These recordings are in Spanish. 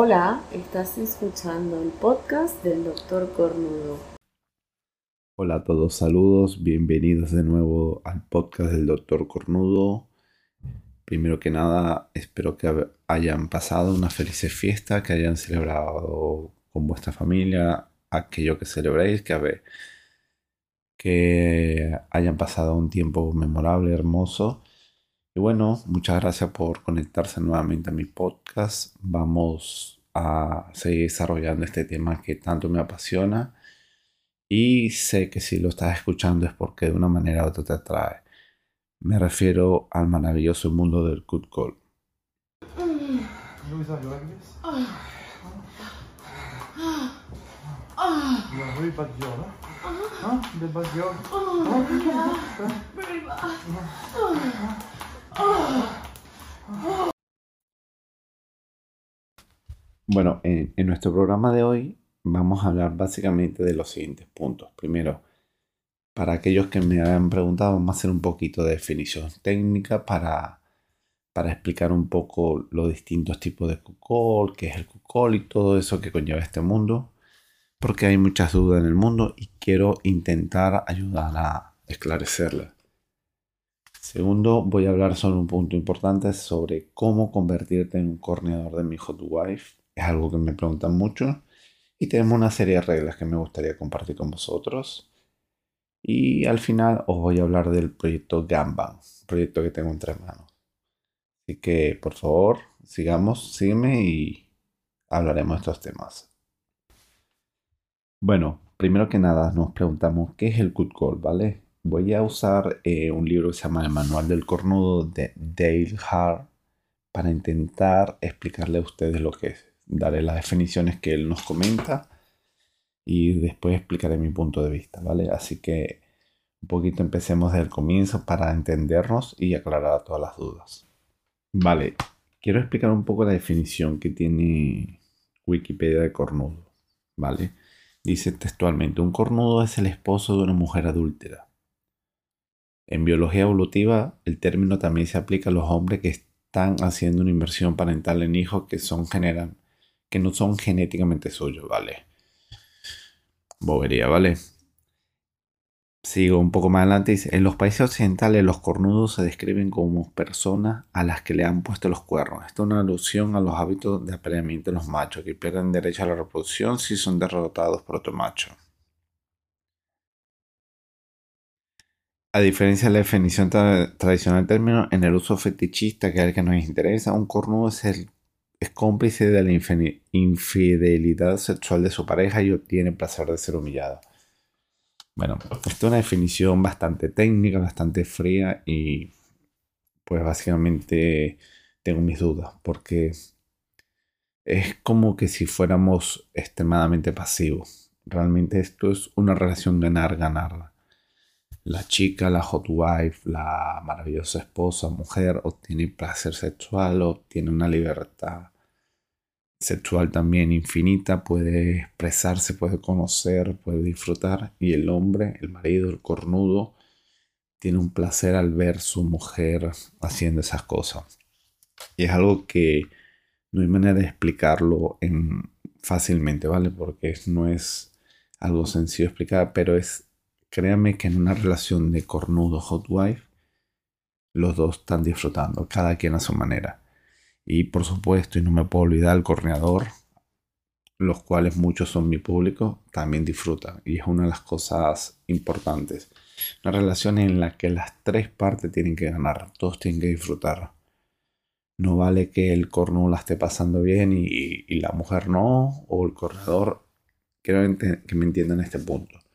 Hola, estás escuchando el podcast del Doctor Cornudo. Hola a todos, saludos, bienvenidos de nuevo al podcast del Doctor Cornudo. Primero que nada, espero que hayan pasado una feliz fiesta, que hayan celebrado con vuestra familia aquello que celebréis, que, que hayan pasado un tiempo memorable, hermoso y bueno, muchas gracias por conectarse nuevamente a mi podcast. Vamos a seguir desarrollando este tema que tanto me apasiona. Y sé que si lo estás escuchando es porque de una manera u otra te atrae. Me refiero al maravilloso mundo del good call. Bueno, en, nuestro programa de hoy vamos a hablar básicamente de los siguientes puntos. Primero, para aquellos que me han preguntado, vamos a hacer un poquito de definición técnica para, para explicar un poco los distintos tipos de cucol, qué es el cucol y todo eso que conlleva este mundo, porque hay muchas dudas en el mundo y quiero intentar ayudar a esclarecerlas. Segundo, voy a hablar sobre un punto importante sobre cómo convertirte en un corneador de mi hot wife. Es algo que me preguntan mucho. Y tenemos una serie de reglas que me gustaría compartir con vosotros. Y al final os voy a hablar del proyecto Gamba, proyecto que tengo entre manos. Así que, por favor, sigamos, sígueme y hablaremos de estos temas. Bueno, primero que nada nos preguntamos qué es el cut call, ¿vale? Voy a usar eh, un libro que se llama El Manual del Cornudo de Dale Hart para intentar explicarle a ustedes lo que es. Daré las definiciones que él nos comenta y después explicaré mi punto de vista, ¿vale? Así que un poquito empecemos desde el comienzo para entendernos y aclarar todas las dudas. Vale, quiero explicar un poco la definición que tiene Wikipedia de cornudo, ¿vale? Dice textualmente, un cornudo es el esposo de una mujer adúltera en biología evolutiva, el término también se aplica a los hombres que están haciendo una inversión parental en hijos que, son generan, que no son genéticamente suyos, ¿vale? Bobería, ¿vale? Sigo un poco más adelante. Dice, en los países occidentales los cornudos se describen como personas a las que le han puesto los cuernos. Esto es una alusión a los hábitos de apareamiento de los machos, que pierden derecho a la reproducción si son derrotados por otro macho. A diferencia de la definición tradicional del término, en el uso fetichista, que es el que nos interesa, un cornudo es, el, cómplice de la infidelidad sexual de su pareja y obtiene placer de ser humillado. Bueno, esto es una definición bastante técnica, bastante fría y pues básicamente tengo mis dudas porque es como que si fuéramos extremadamente pasivos. Realmente esto es una relación ganar-ganar la chica, la hot wife, la maravillosa esposa, mujer, obtiene placer sexual, obtiene una libertad sexual también infinita, puede expresarse, puede conocer, puede disfrutar, y el hombre, el marido, el cornudo, tiene un placer al ver su mujer haciendo esas cosas. Y es algo que no hay manera de explicarlo en, fácilmente, ¿vale? Porque no es algo sencillo explicar, pero es Créanme que en una relación de cornudo hot wife, los dos están disfrutando, cada quien a su manera. Y por supuesto, y no me puedo olvidar, el corneador, los cuales muchos son mi público, también disfrutan. Y es una de las cosas importantes. Una relación en la que las tres partes tienen que ganar, todos tienen que disfrutar. No vale que el cornudo la esté pasando bien y, y la mujer no, o el corredor. Quiero que me entiendan este punto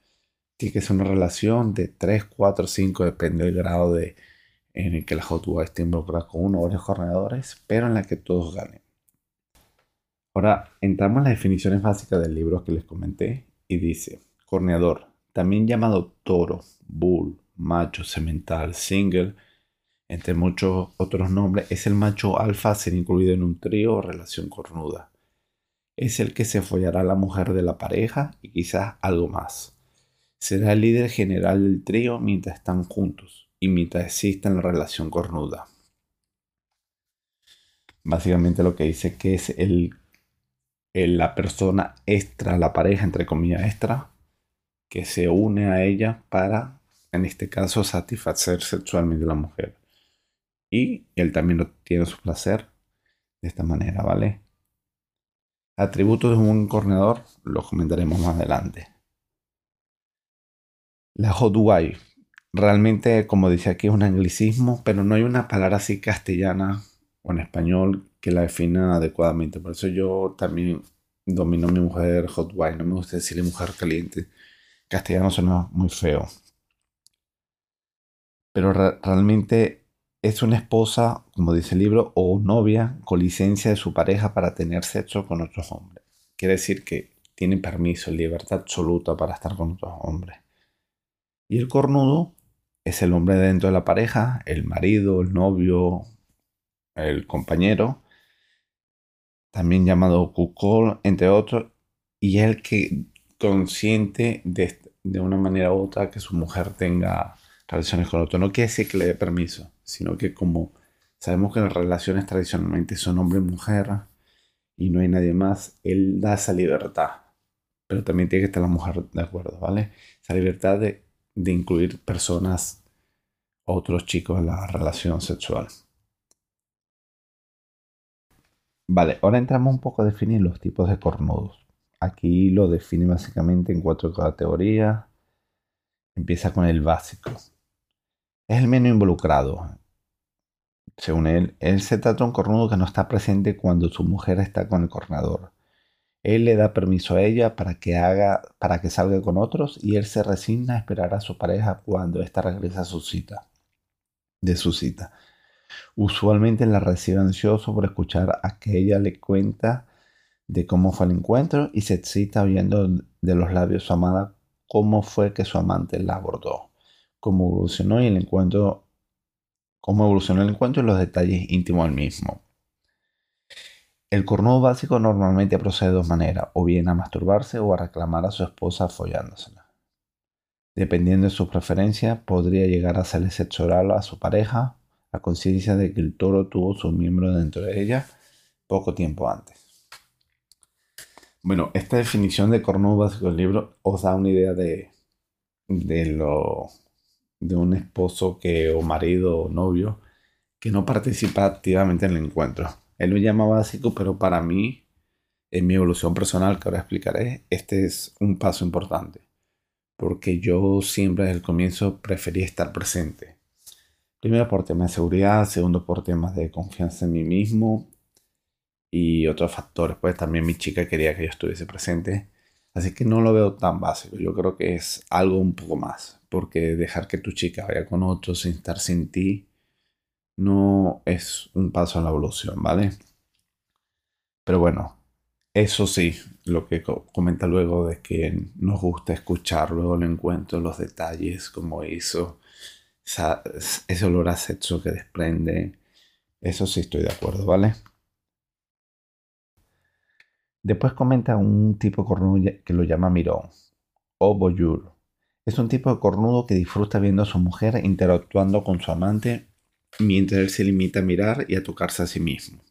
que ser una relación de 3, 4, 5, depende del grado de, en el que la hot esté involucrada con uno o varios corredores, pero en la que todos ganen. Ahora entramos en las definiciones básicas del libro que les comenté y dice, corneador, también llamado toro, bull, macho, semental, single, entre muchos otros nombres, es el macho alfa ser incluido en un trío o relación cornuda. Es el que se follará a la mujer de la pareja y quizás algo más será el líder general del trío mientras están juntos y mientras exista la relación cornuda. Básicamente lo que dice que es el la persona extra, la pareja, entre comillas, extra, que se une a ella para, en este caso, satisfacer sexualmente a la mujer. Y él también obtiene su placer de esta manera, ¿vale? Atributos de un corredor los comentaremos más adelante. La hot wife. Realmente, como dice aquí, es un anglicismo, pero no hay una palabra así castellana o en español que la defina adecuadamente. Por eso yo también domino mi mujer hot wife. No me gusta decirle mujer caliente. Castellano suena muy feo. Pero realmente es una esposa, como dice el libro, o novia con licencia de su pareja para tener sexo con otros hombres. Quiere decir que tiene permiso, libertad absoluta para estar con otros hombres. Y el cornudo es el hombre dentro de la pareja, el marido, el novio, el compañero, también llamado cucol, entre otros, y el que consiente de, de una manera u otra que su mujer tenga relaciones con otro. No quiere decir que le dé permiso, sino que como sabemos que las relaciones tradicionalmente son hombre-mujer y no hay nadie más, él da esa libertad. Pero también tiene que estar la mujer de acuerdo, ¿vale? Esa libertad de, de incluir personas, otros chicos en la relación sexual. Vale, ahora entramos un poco a definir los tipos de cornudos. Aquí lo define básicamente en cuatro categorías. Empieza con el básico, es el menos involucrado. Según él, él se trata de un cornudo que no está presente cuando su mujer está con el cornador. Él le da permiso a ella para que haga, para que salga con otros y él se resigna a esperar a su pareja cuando ésta regresa a su cita, de su cita. Usualmente la recibe ansioso por escuchar a que ella le cuenta de cómo fue el encuentro y se excita oyendo de los labios su amada cómo fue que su amante la abordó cómo evolucionó el encuentro, cómo evolucionó el encuentro y los detalles íntimos del mismo. El cornudo básico normalmente procede de dos maneras, o bien a masturbarse o a reclamar a su esposa follándosela. Dependiendo de su preferencia, podría llegar a hacerle sexo a su pareja, a conciencia de que el toro tuvo su miembro dentro de ella poco tiempo antes. Bueno, esta definición de cornudo básico del libro os da una idea de, de lo de un esposo que, o marido o novio que no participa activamente en el encuentro. Él lo llama básico, pero para mí, en mi evolución personal, que ahora explicaré, este es un paso importante. Porque yo siempre desde el comienzo preferí estar presente. Primero por temas de seguridad, segundo por temas de confianza en mí mismo y otros factores. Pues también mi chica quería que yo estuviese presente. Así que no lo veo tan básico. Yo creo que es algo un poco más porque dejar que tu chica vaya con otro sin estar sin ti no es un paso a la evolución, ¿vale? Pero bueno, eso sí, lo que comenta luego de que nos gusta escuchar luego el encuentro, los detalles, como hizo, ese olor a sexo que desprende, eso sí estoy de acuerdo, ¿vale? Después comenta un tipo cornudo que lo llama mirón o boyur es un tipo de cornudo que disfruta viendo a su mujer interactuando con su amante mientras él se limita a mirar y a tocarse a sí mismo.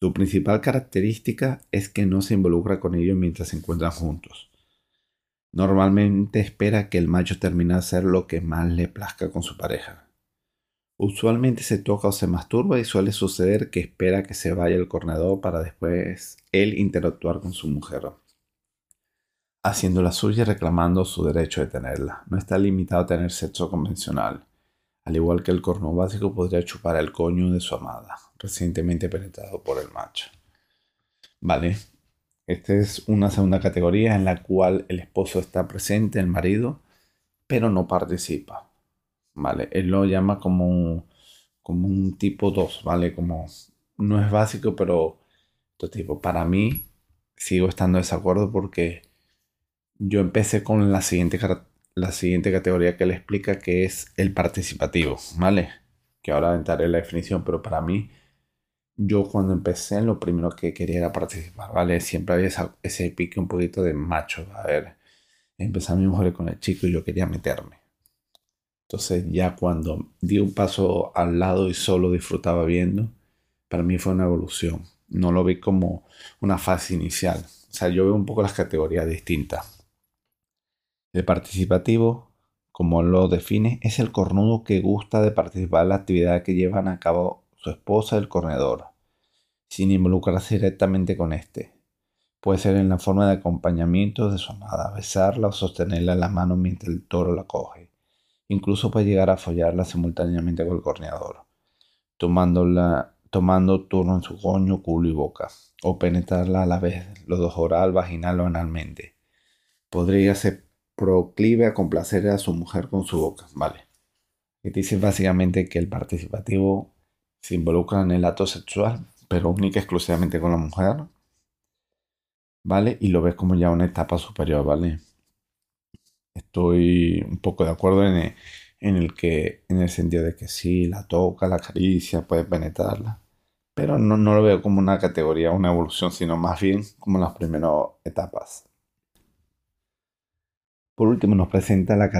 Su principal característica es que no se involucra con ellos mientras se encuentran juntos. Normalmente espera que el macho termine de hacer lo que más le plazca con su pareja. Usualmente se toca o se masturba y suele suceder que espera que se vaya el corredor para después él interactuar con su mujer haciendo la suya y reclamando su derecho de tenerla. No está limitado a tener sexo convencional. Al igual que el corno básico, podría chupar el coño de su amada, recientemente penetrado por el macho. Vale, esta es una segunda categoría en la cual el esposo está presente, el marido, pero no participa. Vale, él lo llama como, como un tipo 2, ¿vale? Como no es básico, pero otro tipo. Para mí, sigo estando de desacuerdo porque yo empecé con la siguiente, la siguiente categoría que le explica que es el participativo, ¿vale? Que ahora entraré en la definición, pero para mí, yo cuando empecé, lo primero que quería era participar, ¿vale? Siempre había ese pique un poquito de macho, a ver, empecé a mi mujer con el chico y yo quería meterme. Entonces ya cuando di un paso al lado y solo disfrutaba viendo, para mí fue una evolución. no lo vi como una fase inicial. O sea, yo veo un poco las categorías distintas. El participativo, como lo define, es el cornudo que gusta de participar en la actividad que llevan a cabo su esposa, el corredor, sin involucrarse directamente con este. Puede ser en la forma de acompañamiento de su amada, besarla o sostenerla en la mano mientras el toro la coge. Incluso puede llegar a follarla simultáneamente con el corneador, tomándola, tomando turno en su coño, culo y boca, o penetrarla a la vez, los dos oral, vaginal o analmente. Podría ser proclive a complacer a su mujer con su boca, ¿vale? Y dice básicamente que el participativo se involucra en el acto sexual, pero única y exclusivamente con la mujer, ¿vale? Y lo ves como ya una etapa superior, ¿vale? Estoy un poco de acuerdo en el, que, en el sentido de que sí, la toca, la acaricia, puede penetrarla, pero no, no lo veo como una categoría, una evolución, sino más bien como las primeras etapas. Por último, nos presenta la,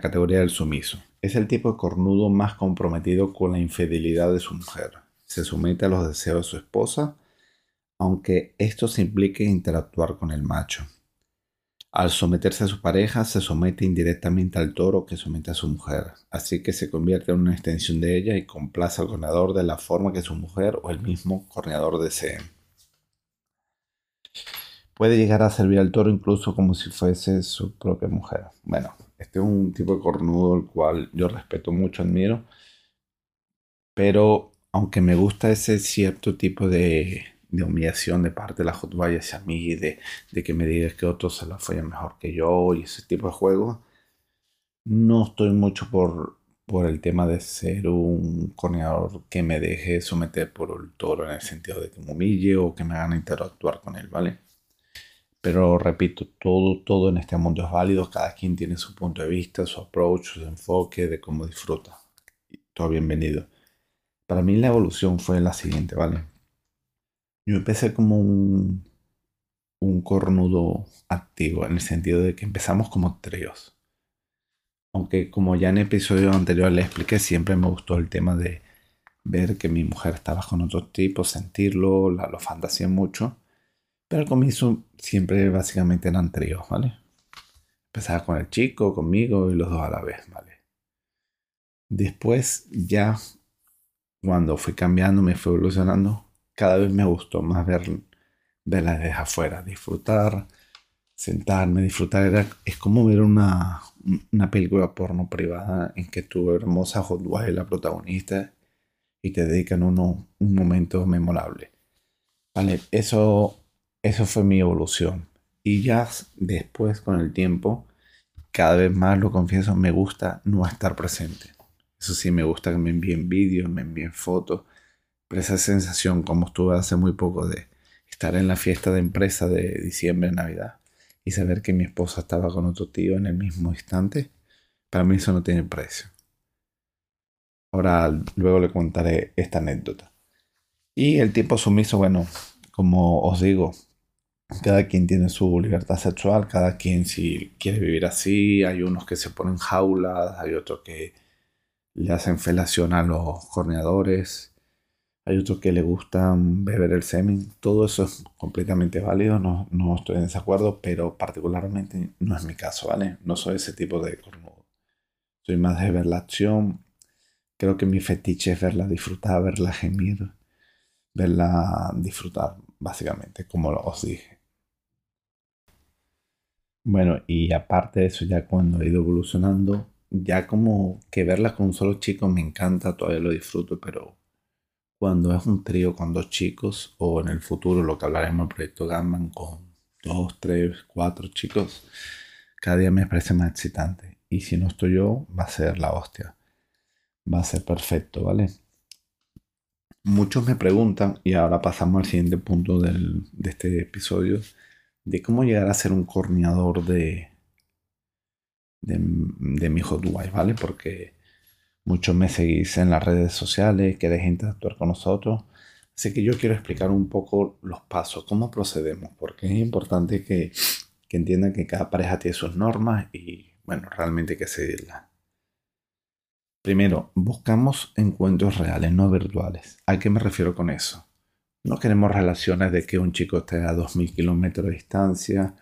categoría del sumiso. Es el tipo de cornudo más comprometido con la infidelidad de su mujer. Se somete a los deseos de su esposa aunque esto se implique interactuar con el macho. Al someterse a su pareja, se somete indirectamente al toro que somete a su mujer, así que se convierte en una extensión de ella y complace al corneador de la forma que su mujer o el mismo corneador deseen. Puede llegar a servir al toro incluso como si fuese su propia mujer. Bueno, este es un tipo de cornudo el cual yo respeto mucho, admiro, pero aunque me gusta ese cierto tipo de, de humillación de parte de la Hotwire hacia mí, de, de que me digas que otros se la follan mejor que yo y ese tipo de juegos. No estoy mucho por, por el tema de ser un corneador que me deje someter por el toro en el sentido de que me humille o que me hagan interactuar con él, ¿vale? Pero repito, todo, todo en este mundo es válido, cada quien tiene su punto de vista, su approach, su enfoque de cómo disfruta. todo bienvenido. Para mí la evolución fue la siguiente, ¿vale? Yo empecé como un, un cornudo activo, en el sentido de que empezamos como tríos. Aunque como ya en episodio anterior le expliqué, siempre me gustó el tema de ver que mi mujer estaba con otro tipo, sentirlo, la, lo fantaseé mucho. Pero al comienzo siempre básicamente eran tríos, ¿vale? Empezaba con el chico, conmigo y los dos a la vez, ¿vale? Después ya, cuando fui cambiando, me fui evolucionando, cada vez me gustó más ver, verla desde afuera, disfrutar, sentarme, disfrutar. es como ver una, una película porno privada en que tu hermosa Hot es la protagonista y te dedican uno, un momento memorable. Vale, eso, eso fue mi evolución. Y ya después, con el tiempo, cada vez más, lo confieso, me gusta no estar presente. Eso sí, me gusta que me envíen vídeos, me envíen fotos pero esa sensación, como estuve hace muy poco, de estar en la fiesta de empresa de diciembre, Navidad, y saber que mi esposa estaba con otro tío en el mismo instante, para mí eso no tiene precio. Ahora luego le contaré esta anécdota. Y el tiempo sumiso, bueno, como os digo, cada quien tiene su libertad sexual, cada quien si quiere vivir así, hay unos que se ponen jaulas, hay otros que le hacen felación a los corneadores, hay otros que le gustan beber el semen. Todo eso es completamente válido, no, no, estoy en desacuerdo, pero particularmente no es mi caso, ¿vale? No soy ese tipo de cornudo. Soy más de ver la acción. Creo que mi fetiche es verla disfrutar, verla gemir, verla disfrutar, básicamente, como os dije. Bueno, y aparte de eso, ya cuando he ido evolucionando, ya como que verla con un solo chico me encanta, todavía lo disfruto, pero cuando es un trío con dos chicos o en el futuro lo que hablaremos en el proyecto Gatman con dos, tres, cuatro chicos, cada día me parece más excitante. Y si no estoy yo, va a ser la hostia. Va a ser perfecto, ¿vale? Muchos me preguntan, y ahora pasamos al siguiente punto de este episodio, de cómo llegar a ser un corneador de, de, de mi hot wife, ¿vale? Porque Muchos me seguís en las redes sociales, queréis interactuar con nosotros. Así que yo quiero explicar un poco los pasos, cómo procedemos, porque es importante que, que entiendan que cada pareja tiene sus normas y, bueno, realmente hay que seguirlas. Primero, buscamos encuentros reales, no virtuales. ¿A qué me refiero con eso? No queremos relaciones de que un chico esté a 2.000 kilómetros de distancia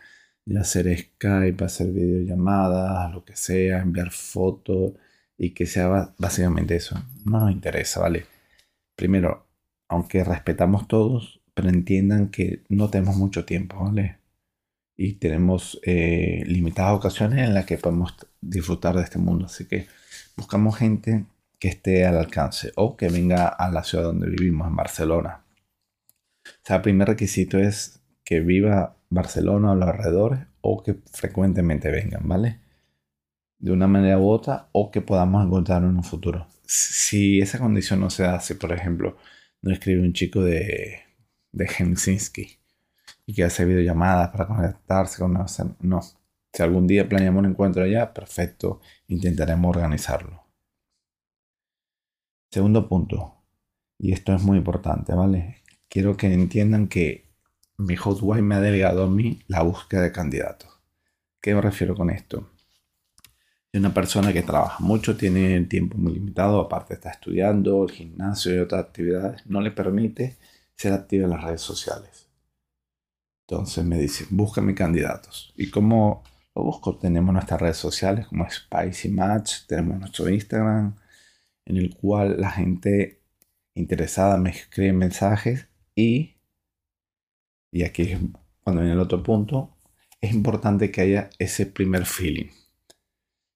y hacer Skype, hacer videollamadas, lo que sea, enviar fotos y que sea básicamente eso. No nos interesa, ¿vale? Primero, aunque respetamos todos, pero entiendan que no tenemos mucho tiempo, ¿vale? Y tenemos eh, limitadas ocasiones en las que podemos disfrutar de este mundo. Así que buscamos gente que esté al alcance o que venga a la ciudad donde vivimos, en Barcelona. O sea, el primer requisito es que viva Barcelona o los alrededores o que frecuentemente vengan, ¿vale? De una manera u otra o que podamos encontrar en un futuro. Si esa condición no se hace, por ejemplo, no escribe un chico de, de Helsinki y que hace videollamadas para conectarse con no. Si algún día planeamos un encuentro allá, perfecto, intentaremos organizarlo. Segundo punto, y esto es muy importante, ¿vale? Quiero que entiendan que mi Hotwire me ha delegado a mí la búsqueda de candidatos. ¿Qué me refiero con esto? Es una persona que trabaja mucho, tiene el tiempo muy limitado, aparte está estudiando, el gimnasio y otras actividades, no le permite ser activo en las redes sociales. Entonces me dice, búscame candidatos. ¿Y cómo lo busco? Tenemos nuestras redes sociales como Spicy Match, tenemos nuestro Instagram, en el cual la gente interesada me escribe mensajes y, y aquí es cuando viene el otro punto, es importante que haya ese primer feeling.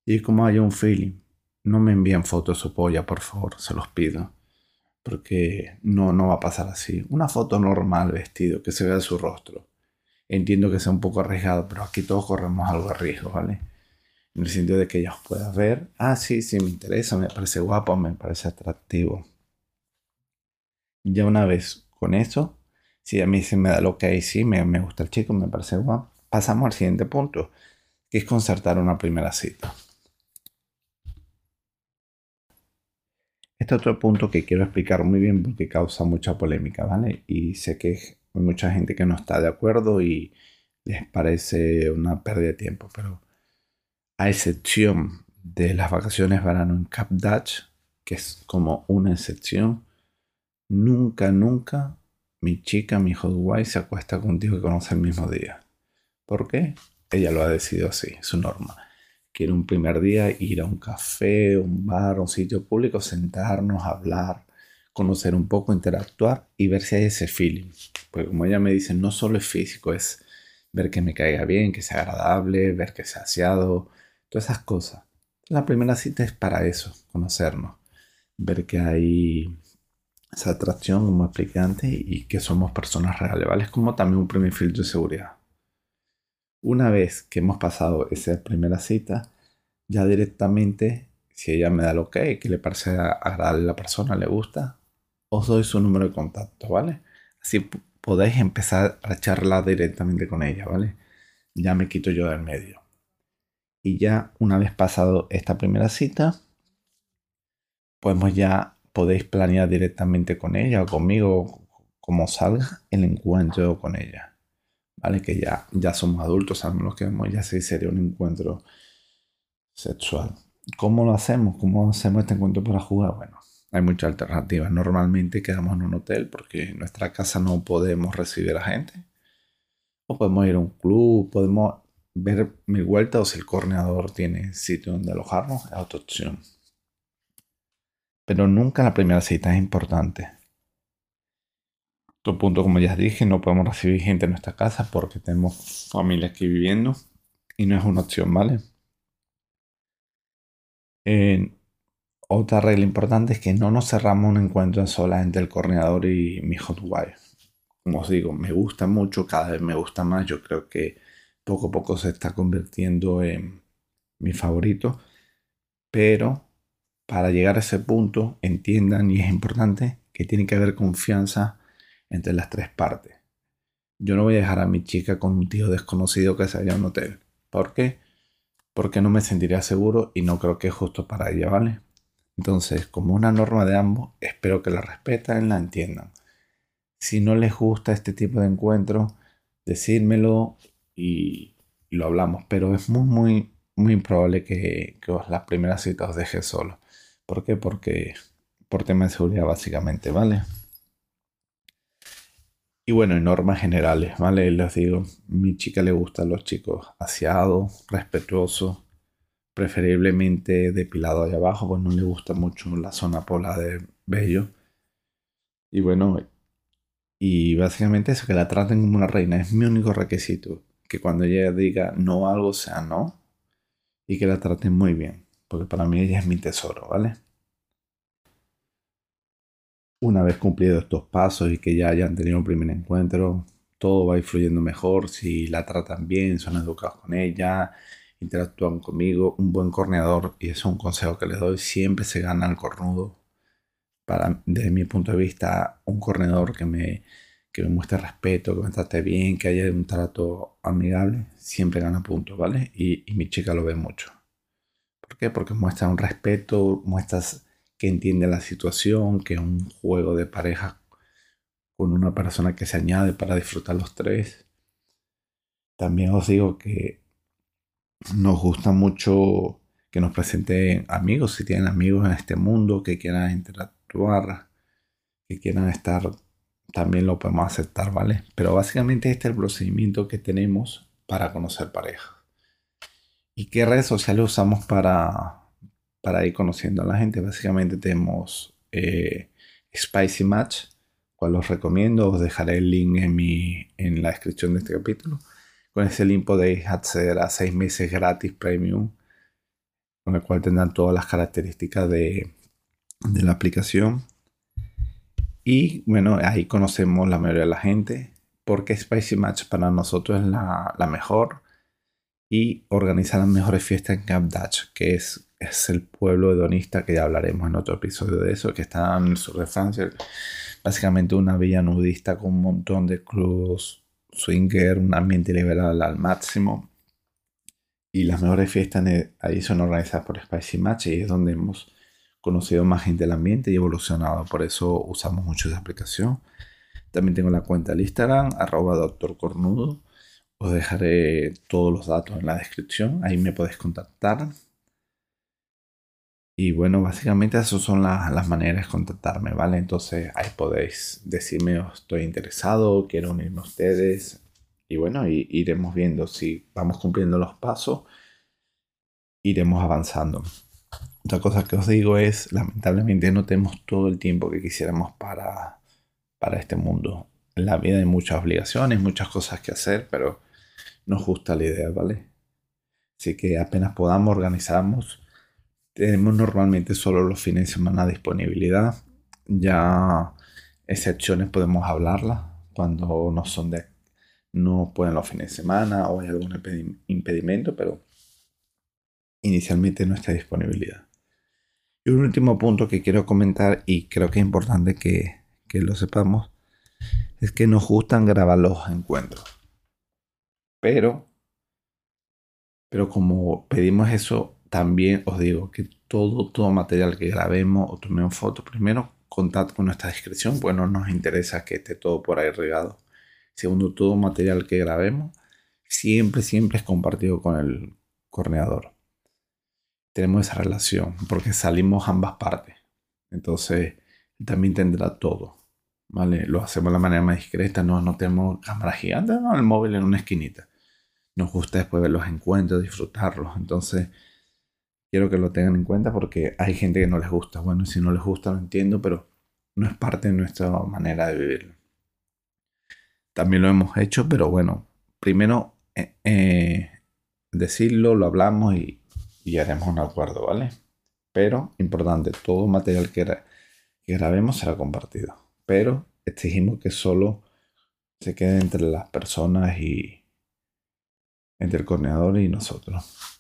Y como haya un feeling, no me envíen fotos de su polla, por favor, se los pido. Porque no, no va a pasar así. Una foto normal vestido, que se vea su rostro. Entiendo que sea un poco arriesgado, pero aquí todos corremos algo de riesgo, ¿vale? En el sentido de que ellos puedan ver, ah, sí, sí, me interesa, me parece guapo, me parece atractivo. Ya una vez con eso, si a mí se me da lo que hay, sí, me, me gusta el chico, me parece guapo, pasamos al siguiente punto, que es concertar una primera cita. Este otro punto que quiero explicar muy bien porque causa mucha polémica, ¿vale? Y sé que hay mucha gente que no está de acuerdo y les parece una pérdida de tiempo, pero a excepción de las vacaciones verano en Cap Dutch, que es como una excepción, nunca, nunca mi chica, mi hot wife se acuesta contigo y conoce el mismo día. ¿Por qué? Ella lo ha decidido así, su norma. Quiero un primer día ir a un café, un bar, un sitio público, sentarnos, hablar, conocer un poco, interactuar y ver si hay ese feeling. Porque como ella me dice, no solo es físico, es ver que me caiga bien, que sea agradable, ver que sea aseado, todas esas cosas. La primera cita es para eso, conocernos, ver que hay esa atracción, como expliqué antes, y que somos personas reales, ¿vale? Es como también un primer filtro de seguridad. Una vez que hemos pasado esa primera cita, ya directamente, si ella me da lo que que le parece agradable a la persona, le gusta, os doy su número de contacto, ¿vale? Así podéis empezar a charlar directamente con ella, ¿vale? Ya me quito yo del medio. Y ya una vez pasado esta primera cita, podemos ya podéis planear directamente con ella o conmigo, como salga el encuentro con ella. ¿Vale? Que ya, ya somos adultos, sabemos lo que vemos, ya sí sería un encuentro sexual. ¿Cómo lo hacemos? ¿Cómo hacemos este encuentro para jugar? Bueno, hay muchas alternativas. Normalmente quedamos en un hotel porque en nuestra casa no podemos recibir a gente. O podemos ir a un club, podemos ver mi vuelta o si el corneador tiene sitio donde alojarnos, es otra opción. Pero nunca la primera cita es importante. Otro punto, como ya dije, no podemos recibir gente en nuestra casa porque tenemos familia aquí viviendo y no es una opción, ¿vale? otra regla importante es que no nos cerramos un encuentro sola entre el coordinador y mi hot wife. Como os digo, me gusta mucho, cada vez me gusta más. Yo creo que poco a poco se está convirtiendo en mi favorito. Pero para llegar a ese punto, entiendan y es importante que tiene que haber confianza entre las tres partes. Yo no voy a dejar a mi chica con un tío desconocido que se vaya a un hotel. ¿Por qué? Porque no me sentiría seguro y no creo que es justo para ella, ¿vale? Entonces, como una norma de ambos, espero que la respeten, la entiendan. Si no les gusta este tipo de encuentro, decírmelo y, lo hablamos. Pero es muy, muy, muy improbable que, que las primeras citas os deje solo ¿Por qué? Porque por tema de seguridad básicamente, ¿vale? Y bueno, en normas generales, ¿vale? Les digo, mi chica le gustan los chicos aseados, respetuosos, preferiblemente depilado allá abajo, pues no le gusta mucho la zona pola de vello. Y bueno, y básicamente eso, que la traten como una reina, es mi único requisito. Que cuando ella diga no algo sea no, y que la traten muy bien, porque para mí ella es mi tesoro, ¿vale? Una vez cumplidos estos pasos y que ya hayan tenido un primer encuentro, todo va a fluyendo mejor si la tratan bien, son educados con ella, interactúan conmigo. Un buen corneador, y eso es un consejo que les doy, siempre se gana el cornudo. Para, desde mi punto de vista, un corredor que me, que me muestre respeto, que me trate bien, que haya un trato amigable, siempre gana puntos, ¿vale? Y mi chica lo ve mucho. ¿Por qué? Porque muestra un respeto, muestras que entiende la situación, que es un juego de pareja con una persona que se añade para disfrutar los tres. También os digo que nos gusta mucho que nos presenten amigos, si tienen amigos en este mundo que quieran interactuar, que quieran estar, también lo podemos aceptar, ¿vale? Pero básicamente este es el procedimiento que tenemos para conocer pareja. ¿Y qué redes sociales usamos para, para ir conociendo a la gente. Básicamente tenemos eh, Spicy Match, cual os recomiendo. Os dejaré el link en, mi, en la descripción de este capítulo. Con ese link podéis acceder a 6 meses gratis premium, con el cual tendrán todas las características de, de la aplicación. Y bueno, ahí conocemos la mayoría de la gente. Porque Spicy Match para nosotros es la, la mejor. Y organiza las mejores fiestas en Camp Dutch, que es es el pueblo hedonista que ya hablaremos en otro episodio de eso, que está en el sur de Francia. Básicamente una villa nudista con un montón de clubs swinger, un ambiente liberal al máximo. Y las mejores fiestas ahí son organizadas por Spicy Match y es donde hemos conocido más gente del ambiente y evolucionado. Por eso usamos mucho esa aplicación. También tengo la cuenta de Instagram, arroba doctor. Os dejaré todos los datos en la descripción. Ahí me podéis contactar. Y bueno, básicamente esas son las maneras de contactarme, ¿vale? Entonces ahí podéis decirme, oh, estoy interesado, quiero unirme a ustedes. Y bueno, iremos viendo si vamos cumpliendo los pasos, iremos avanzando. Otra cosa que os digo es, lamentablemente no tenemos todo el tiempo que quisiéramos para, para este mundo. En la vida hay muchas obligaciones, muchas cosas que hacer, pero nos gusta la idea, ¿vale? Así que apenas podamos organizarnos tenemos normalmente solo los fines de semana disponibilidad. Ya excepciones podemos hablarlas cuando no son de no pueden los fines de semana o hay algún impedimento, pero inicialmente no está disponibilidad. Y un último punto que quiero comentar y creo que es importante que, que lo sepamos es que nos gustan grabar los encuentros. Pero, pero como pedimos eso también os digo que todo, todo material que grabemos o tomemos fotos, primero contad con nuestra descripción, pues no nos interesa que esté todo por ahí regado. Segundo, todo material que grabemos siempre, siempre es compartido con el corneador. Tenemos esa relación porque salimos ambas partes. Entonces, también tendrá todo. ¿Vale? Lo hacemos de la manera más discreta, no, no tenemos cámara gigante, no, el móvil en una esquinita. Nos gusta después ver los encuentros, disfrutarlos. Entonces, quiero que lo tengan en cuenta porque hay gente que no les gusta. Bueno, si no les gusta lo entiendo, pero no es parte de nuestra manera de vivirlo. También lo hemos hecho, pero bueno, primero eh, eh, decirlo, lo hablamos y, y, haremos un acuerdo, ¿vale? Pero, importante, todo material que, que grabemos será compartido. Pero exigimos que solo se quede entre las personas y entre el coordinador y nosotros.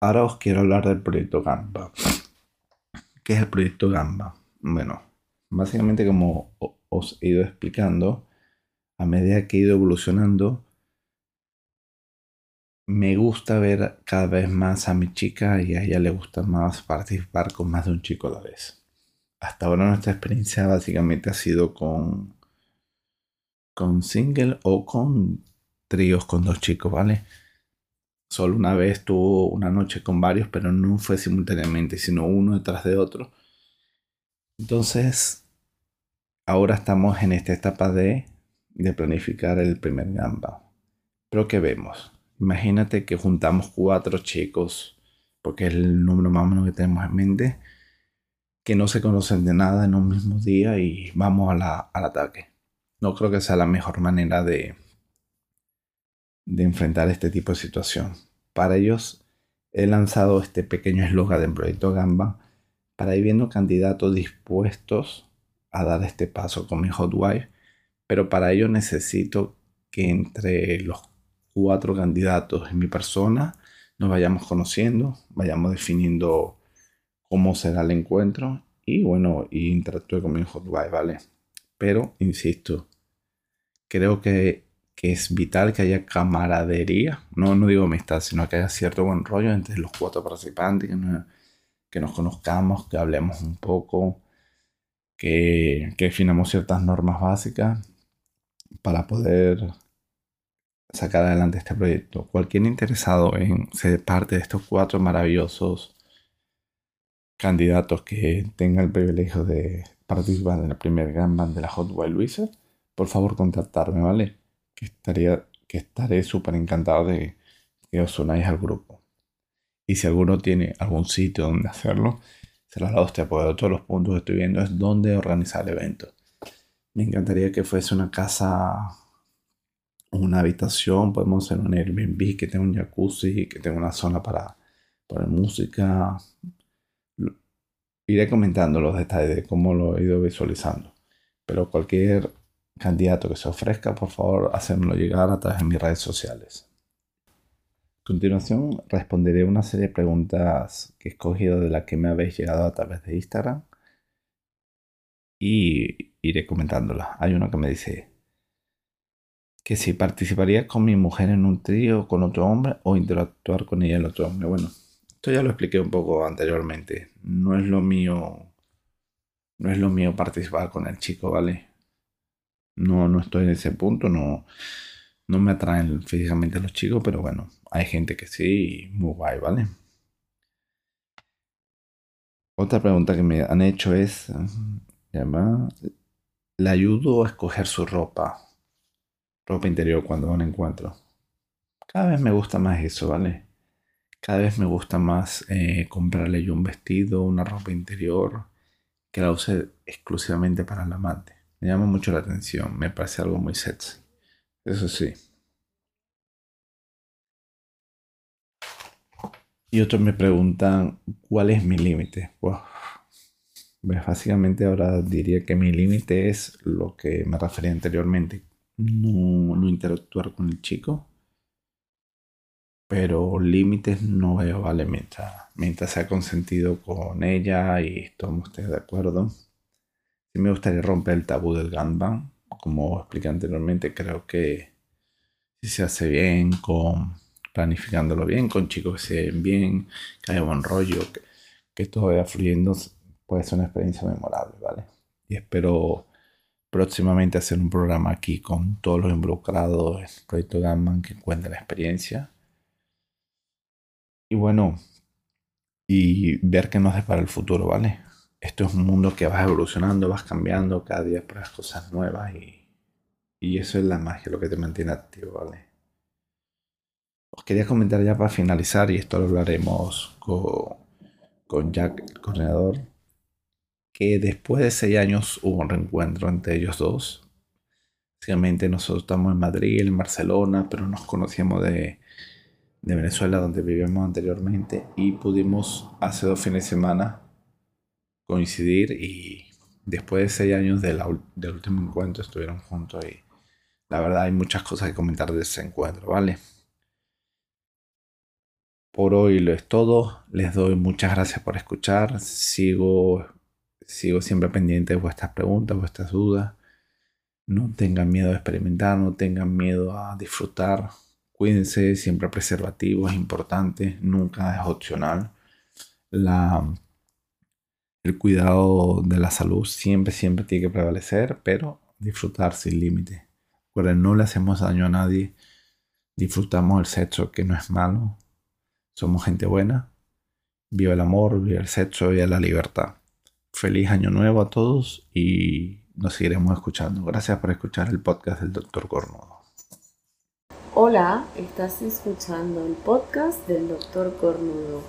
Ahora os quiero hablar del proyecto Gamba. ¿Qué es el proyecto Gamba? Bueno, básicamente como os he ido explicando, a medida que he ido evolucionando, me gusta ver cada vez más a mi chica y a ella le gusta más participar con más de un chico a la vez. Hasta ahora nuestra experiencia básicamente ha sido con, con single o con tríos con dos chicos, ¿vale? Solo una vez tuvo una noche con varios, pero no fue simultáneamente, sino uno detrás de otro. Entonces, ahora estamos en esta etapa de, de planificar el primer gamba. Pero ¿qué vemos? Imagínate que juntamos cuatro chicos, porque es el número más o menos que tenemos en mente, que no se conocen de nada en un mismo día y vamos al ataque. No creo que sea la mejor manera de, de enfrentar este tipo de situación. Para ellos he lanzado este pequeño eslogan del proyecto Gamba para ir viendo candidatos dispuestos a dar este paso con mi hot wife, pero para ello necesito que entre los cuatro candidatos en mi persona nos vayamos conociendo, vayamos definiendo cómo será el encuentro y bueno, y interactúe con mi hot wife, ¿vale? Pero, insisto, creo que que es vital que haya camaradería, no, no digo amistad, sino que haya cierto buen rollo entre los cuatro participantes, que nos, conozcamos, que hablemos un poco, que, que definamos ciertas normas básicas para poder sacar adelante este proyecto. Cualquier interesado en ser parte de estos cuatro maravillosos candidatos que tenga el privilegio de participar en la primera Grand Band de la Hot Wild Wizard, por favor contactarme, ¿vale? que, estaría, que estaré súper encantado de que os unáis al grupo. Y si alguno tiene algún sitio donde hacerlo, será la hostia, porque todos los puntos que estoy viendo es donde organizar el evento. Me encantaría que fuese una casa, una habitación, podemos hacer un Airbnb que tenga un jacuzzi, que tenga una zona para poner música. Iré comentando los detalles de cómo lo he ido visualizando. Pero cualquier candidato que se ofrezca, por favor, hacérmelo llegar a través de mis redes sociales. A continuación, responderé una serie de preguntas que he escogido de las que me habéis llegado a través de Instagram y iré comentándolas. Hay uno que me dice que si participaría con mi mujer en un trío con otro hombre o interactuar con ella el otro hombre. Bueno, esto ya lo expliqué un poco anteriormente. No es lo mío, no es lo mío participar con el chico, ¿vale? No, no estoy en ese punto, no, no me atraen físicamente los chicos, pero bueno, hay gente que sí, muy guay, ¿vale? Otra pregunta que me han hecho es, llama, ¿le ayudo a escoger su ropa? Ropa interior cuando van a encuentro. Cada vez me gusta más eso, ¿vale? Cada vez me gusta más eh, comprarle yo un vestido, una ropa interior, que la use exclusivamente para el amante. Me llama mucho la atención, me parece algo muy sexy. Eso sí. Y otros me preguntan, ¿cuál es mi límite? Pues básicamente ahora diría que mi límite es lo que me refería anteriormente. No, no interactuar con el chico. Pero límites no veo, ¿vale? Mientras, mientras sea consentido con ella y estamos de acuerdo me gustaría romper el tabú del ganbang. Como expliqué anteriormente, creo que si se hace bien, con planificándolo bien, con chicos que se ven bien, que haya buen rollo, que, todo vaya fluyendo, puede ser una experiencia memorable, ¿vale? Y espero próximamente hacer un programa aquí con todos los involucrados en el proyecto Gunman que cuente la experiencia. Y bueno, y ver qué nos depara el futuro, ¿vale? esto es un mundo que vas evolucionando, vas cambiando, cada día pruebas cosas nuevas y, y eso es la magia, lo que te mantiene activo, ¿vale? Os quería comentar ya para finalizar, y esto lo hablaremos con, con Jack, el coordinador, que después de seis años hubo un reencuentro entre ellos dos. Básicamente nosotros estamos en Madrid, en Barcelona, pero nos conocíamos de, de Venezuela, donde vivíamos anteriormente, y pudimos hace dos fines de semana coincidir y después de seis años del último encuentro estuvieron juntos y la verdad hay muchas cosas que comentar de ese encuentro, ¿vale? Por hoy lo es todo. Les doy muchas gracias por escuchar. Sigo, sigo siempre pendiente de vuestras preguntas, vuestras dudas. No tengan miedo a experimentar, no tengan miedo a disfrutar. Cuídense, siempre preservativo es importante, nunca es opcional. La el cuidado de la salud siempre, siempre tiene que prevalecer, pero disfrutar sin límite. Recuerden, no le hacemos daño a nadie, disfrutamos el sexo que no es malo, somos gente buena, viva el amor, viva el sexo, viva la libertad. Feliz año nuevo a todos y nos seguiremos escuchando. Gracias por escuchar el podcast del Dr. Cornudo. Hola, estás escuchando el podcast del Dr. Cornudo.